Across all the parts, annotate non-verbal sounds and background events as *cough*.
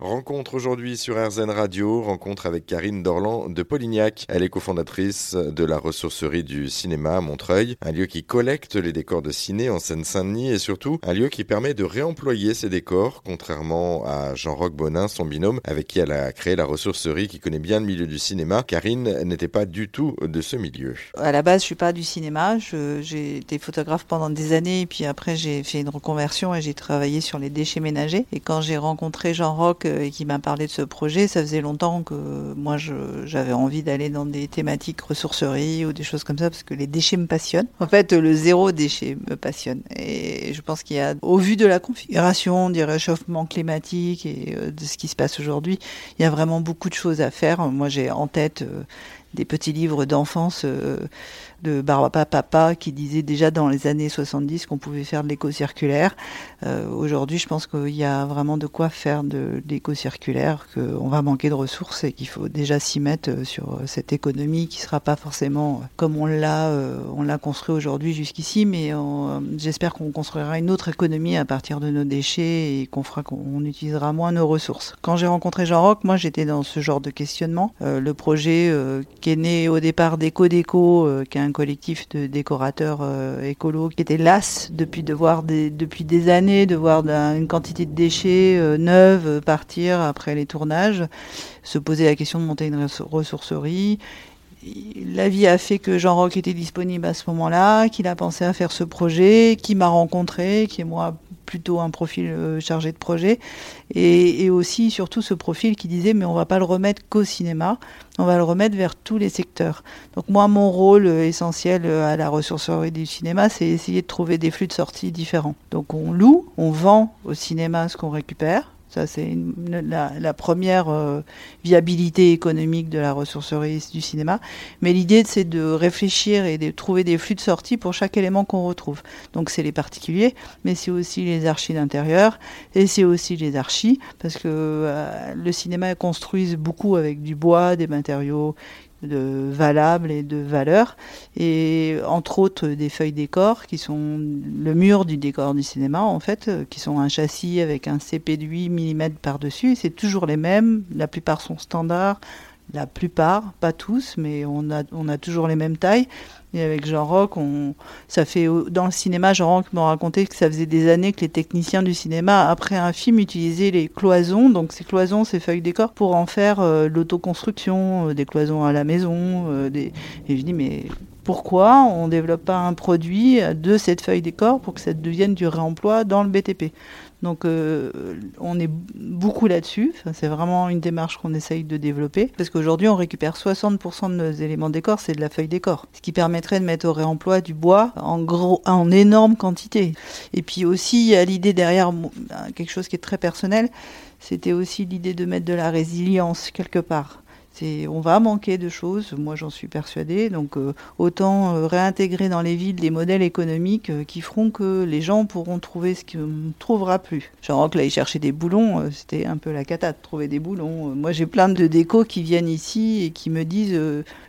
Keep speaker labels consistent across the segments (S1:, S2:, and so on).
S1: Rencontre aujourd'hui sur RZN Radio, rencontre avec Karine Dorland de Polignac. Elle est cofondatrice de la ressourcerie du cinéma à Montreuil, un lieu qui collecte les décors de ciné en Seine-Saint-Denis et surtout un lieu qui permet de réemployer ces décors, contrairement à Jean-Roch Bonin, son binôme, avec qui elle a créé la ressourcerie, qui connaît bien le milieu du cinéma. Karine n'était pas du tout de ce milieu.
S2: À la base, je suis pas du cinéma. J'ai été photographe pendant des années, et puis après j'ai fait une reconversion et j'ai travaillé sur les déchets ménagers. Et quand j'ai rencontré Jean-Roch et qui m'a parlé de ce projet, ça faisait longtemps que moi j'avais envie d'aller dans des thématiques ressourcerie ou des choses comme ça parce que les déchets me passionnent. En fait, le zéro déchet me passionne et je pense qu'il y a, au vu de la configuration du réchauffement climatique et euh, de ce qui se passe aujourd'hui, il y a vraiment beaucoup de choses à faire. Moi, j'ai en tête euh, des petits livres d'enfance euh, de Barbara Papa qui disait déjà dans les années 70 qu'on pouvait faire de l'éco-circulaire. Euh, aujourd'hui, je pense qu'il y a vraiment de quoi faire de, l'éco-circulaire, qu'on va manquer de ressources et qu'il faut déjà s'y mettre euh, sur cette économie qui sera pas forcément comme on l'a on l'a construit aujourd'hui jusqu'ici, mais j'espère qu'on construira une autre économie à partir de nos déchets et qu'on fera qu'on utilisera moins nos ressources. Quand j'ai rencontré Jean Roch, moi j'étais dans ce genre de questionnement. le projet qui est né au départ d'Eco Déco, euh, qui est un collectif de décorateurs euh, écolos, qui était las depuis des, années de voir une quantité de déchets euh, neuves partir après les tournages, se poser la question de monter une ressourcerie. La vie a fait que Jean Roch était disponible à ce moment-là, qu'il a pensé à faire ce projet, qui m'a rencontré, qui est moi plutôt un profil euh, chargé de projet, et, aussi surtout ce profil qui disait mais on va pas le remettre qu'au cinéma, on va le remettre vers tous les secteurs. Donc moi mon rôle euh, essentiel euh, à la ressourcerie du cinéma, c'est essayer de trouver des flux de sortie différents. Donc on loue, on vend au cinéma ce qu'on récupère, ça, c'est la, première euh, viabilité économique de la ressourcerie du cinéma. Mais l'idée, c'est de réfléchir et de trouver des flux de sortie pour chaque élément qu'on retrouve. Donc, c'est les particuliers, mais c'est aussi les archives d'intérieur et c'est aussi les archives, parce que euh, le cinéma construit beaucoup avec du bois, des matériaux de valables et de valeurs, et entre autres des feuilles décor qui sont le mur du décor du cinéma en fait, qui sont un châssis avec un CP de 8 mm par-dessus, c'est toujours les mêmes, la plupart sont standards, la plupart, pas tous, mais on a, on a toujours les mêmes tailles. Et avec Jean Rock, on, ça fait dans le cinéma, Jean Rock m'a raconté que ça faisait des années que les techniciens du cinéma, après un film, utilisaient les cloisons, donc ces cloisons, ces feuilles décor, pour en faire euh, l'autoconstruction, euh, des cloisons à la maison. Euh, des... Et je dis, mais pourquoi on ne développe pas un produit de cette feuille décor pour que ça devienne du réemploi dans le BTP donc euh, on est beaucoup là-dessus. c'est vraiment une démarche qu'on essaye de développer. Parce qu'aujourd'hui, on récupère 60% de nos éléments décor, c'est de la feuille décor. Ce qui permettrait de mettre au réemploi du bois en, gros, en énorme quantité. Et puis aussi, il y a l'idée derrière, quelque chose qui est très personnel, c'était aussi l'idée de mettre de la résilience quelque part on va manquer de choses, moi j'en suis persuadée, donc euh, autant euh, réintégrer dans les villes des modèles économiques euh, qui feront que les gens pourront trouver ce qu'on ne trouvera plus. Genre que là, ils cherchaient des boulons, c'était un peu la cata de trouver des boulons. moi j'ai plein de décos qui viennent ici et qui me disent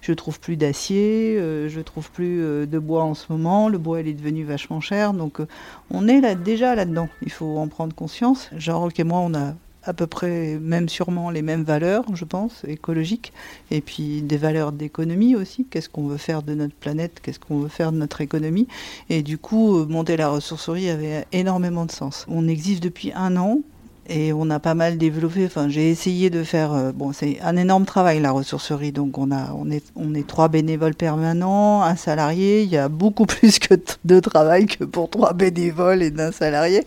S2: je trouve plus d'acier, je trouve plus de bois en ce moment, le bois il est devenu vachement cher, donc on est là déjà là-dedans, il faut en prendre conscience. Genre et moi on a à peu près, même sûrement les mêmes valeurs, je pense, écologiques, et puis des valeurs d'économie aussi. Qu'est-ce qu'on veut faire de notre planète? Qu'est-ce qu'on veut faire de notre économie? Et du coup, euh, monter la ressourcerie avait énormément de sens. On existe depuis un an et on a pas mal développé. Enfin, j'ai essayé de faire. Euh, bon, c'est un énorme travail la ressourcerie. Donc, on a, on est, on est trois bénévoles permanents, un salarié. Il y a beaucoup *laughs* plus que de travail que pour trois bénévoles et d'un salarié.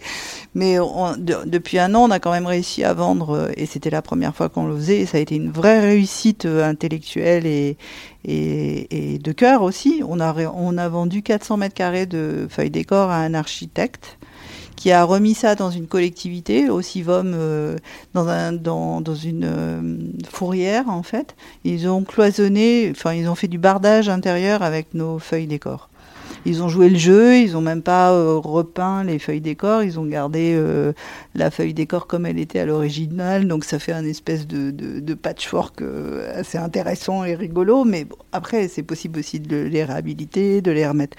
S2: Mais depuis un an, on a quand même réussi à vendre. Euh, et c'était la première fois qu'on le faisait. Et ça a été une vraie réussite euh, intellectuelle et, et, et de cœur aussi. On a, on a vendu 400 mètres carrés de feuilles décor à un architecte qui a remis ça dans une collectivité, au CIVOM, euh, dans, un, dans, dans une euh, fourrière en fait. Ils ont cloisonné, enfin ils ont fait du bardage intérieur avec nos feuilles décor. Ils ont joué le jeu, ils ont même pas euh, repeint les feuilles décor, ils ont gardé la feuille décor comme elle était à l'original, donc ça fait un espèce de patchwork assez intéressant et rigolo, mais bon, après c'est possible aussi de les réhabiliter, de les remettre.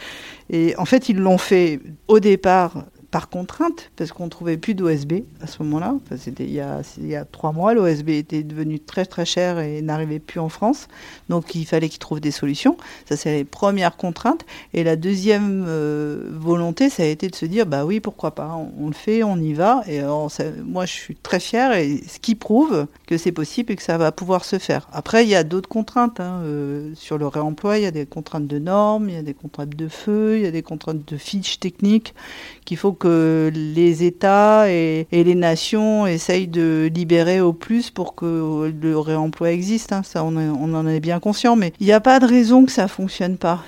S2: Et en fait ils l'ont fait au départ par contrainte, parce qu'on trouvait plus d'OSB à ce moment-là. Enfin, c'était il y, a, trois mois, l'OSB était devenu très très cher et n'arrivait plus en France. Donc il fallait qu'ils trouvent des solutions. Ça, c'est les premières contraintes. Et la deuxième euh, volonté, ça a été de se dire, bah oui, pourquoi pas, on, le fait, on y va. Et moi, je suis très fière, et ce qui prouve que c'est possible et que ça va pouvoir se faire. Après, il y a d'autres contraintes. Hein. Euh, sur le réemploi, il y a des contraintes de normes, il y a des contraintes de feu, il y a des contraintes de fiches techniques qu'il faut que les États et, les nations essayent de libérer au plus pour que le réemploi existe. Hein. Ça, on, en est bien conscient, mais il n'y a pas de raison que ça fonctionne pas.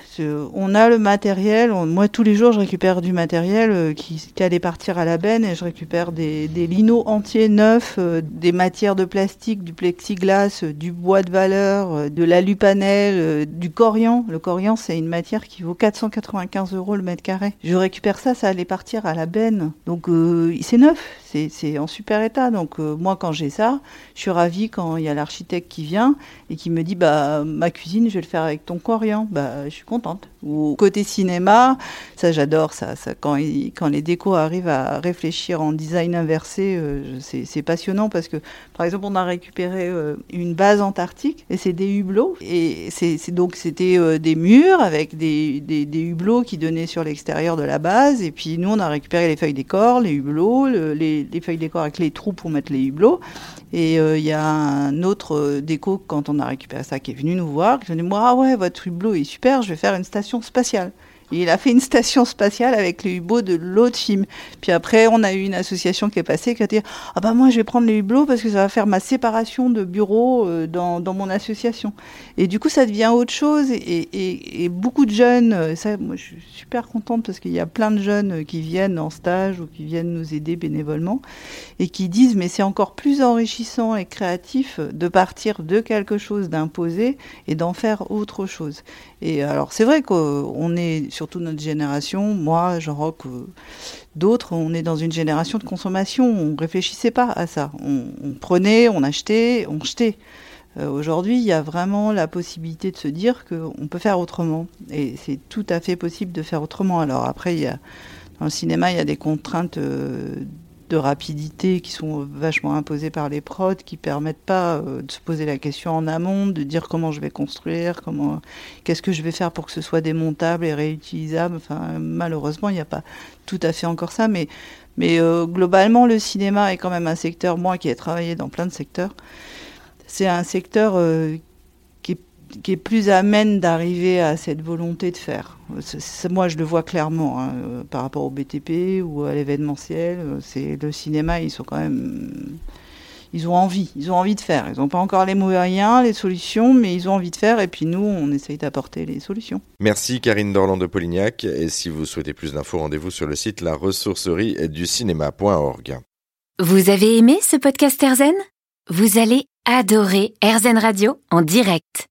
S2: On a le matériel. moi, tous les jours, je récupère du matériel euh, qui, allait partir à la benne et je récupère des, des entiers neufs, euh, des matières de plastique, du plexiglas, euh, du bois de valeur, de l'alupanel, du corian. Le corian, c'est une matière qui vaut 495 euros le mètre carré. Je récupère ça, ça allait partir à la benne. Donc, c'est neuf, c'est en super état. Donc, moi, quand j'ai ça, je suis ravie quand il y a l'architecte qui vient et qui me dit, bah, ma cuisine, je vais le faire avec ton corian. Bah, je suis contente. Ou côté cinéma, ça j'adore ça, ça quand, quand les décos arrivent à réfléchir en design inversé, euh, c'est passionnant parce que par exemple on a récupéré euh, une base antarctique et c'est des hublots et c'est donc c'était euh, des murs avec des, des, des, hublots qui donnaient sur l'extérieur de la base et puis nous on a récupéré les feuilles décor, les hublots, les, les, feuilles décor avec les trous pour mettre les hublots et il y a un autre déco quand on a récupéré ça qui est venu nous voir qui a dit moi ah ouais votre hublot est super, je vais faire une station spatiale. Il a fait une station spatiale avec les hublots de l'autre film. Puis après, on a eu une association qui est passée qui a dit Ah bah moi, je vais prendre les hublots parce que ça va faire ma séparation de bureau euh, dans, mon association. Et du coup, ça devient autre chose. Et, et, beaucoup de jeunes, euh, ça, moi, je suis super contente parce qu'il y a plein de jeunes qui viennent en stage ou qui viennent nous aider bénévolement et qui disent Mais c'est encore plus enrichissant et créatif de partir de quelque chose d'imposé et d'en faire autre chose. Et alors, c'est vrai qu'on est, surtout notre génération, moi, jean rock, d'autres, on est dans une génération de consommation. On réfléchissait pas à ça. On, prenait, on achetait, on jetait. Euh, aujourd'hui, il y a vraiment la possibilité de se dire qu'on peut faire autrement. Et c'est tout à fait possible de faire autrement. Alors après, dans le cinéma, il y a des contraintes euh, de rapidité qui sont vachement imposées par les prods, qui permettent pas euh, de se poser la question en amont, de dire comment je vais construire, comment, qu'est-ce que je vais faire pour que ce soit démontable et réutilisable. Enfin, malheureusement, il n'y a pas tout à fait encore ça, mais, mais euh, globalement, le cinéma est quand même un secteur, moi qui ai travaillé dans plein de secteurs, c'est un secteur euh, qui est plus amène d'arriver à cette volonté de faire. moi, je le vois clairement hein, euh, par rapport au BTP ou à l'événementiel. Euh, c'est le cinéma, ils sont quand même, ils ont envie, ils ont envie de faire. Ils n'ont pas encore les moyens, les solutions, mais ils ont envie de faire. Et puis nous, on essaye d'apporter les solutions.
S1: Merci Karine Dorland de Polignac. Et si vous souhaitez plus d'infos, rendez-vous sur le site la ressourcerie du cinéma.org.
S3: Vous avez aimé ce podcast Erzen Vous allez adorer Erzen Radio en direct.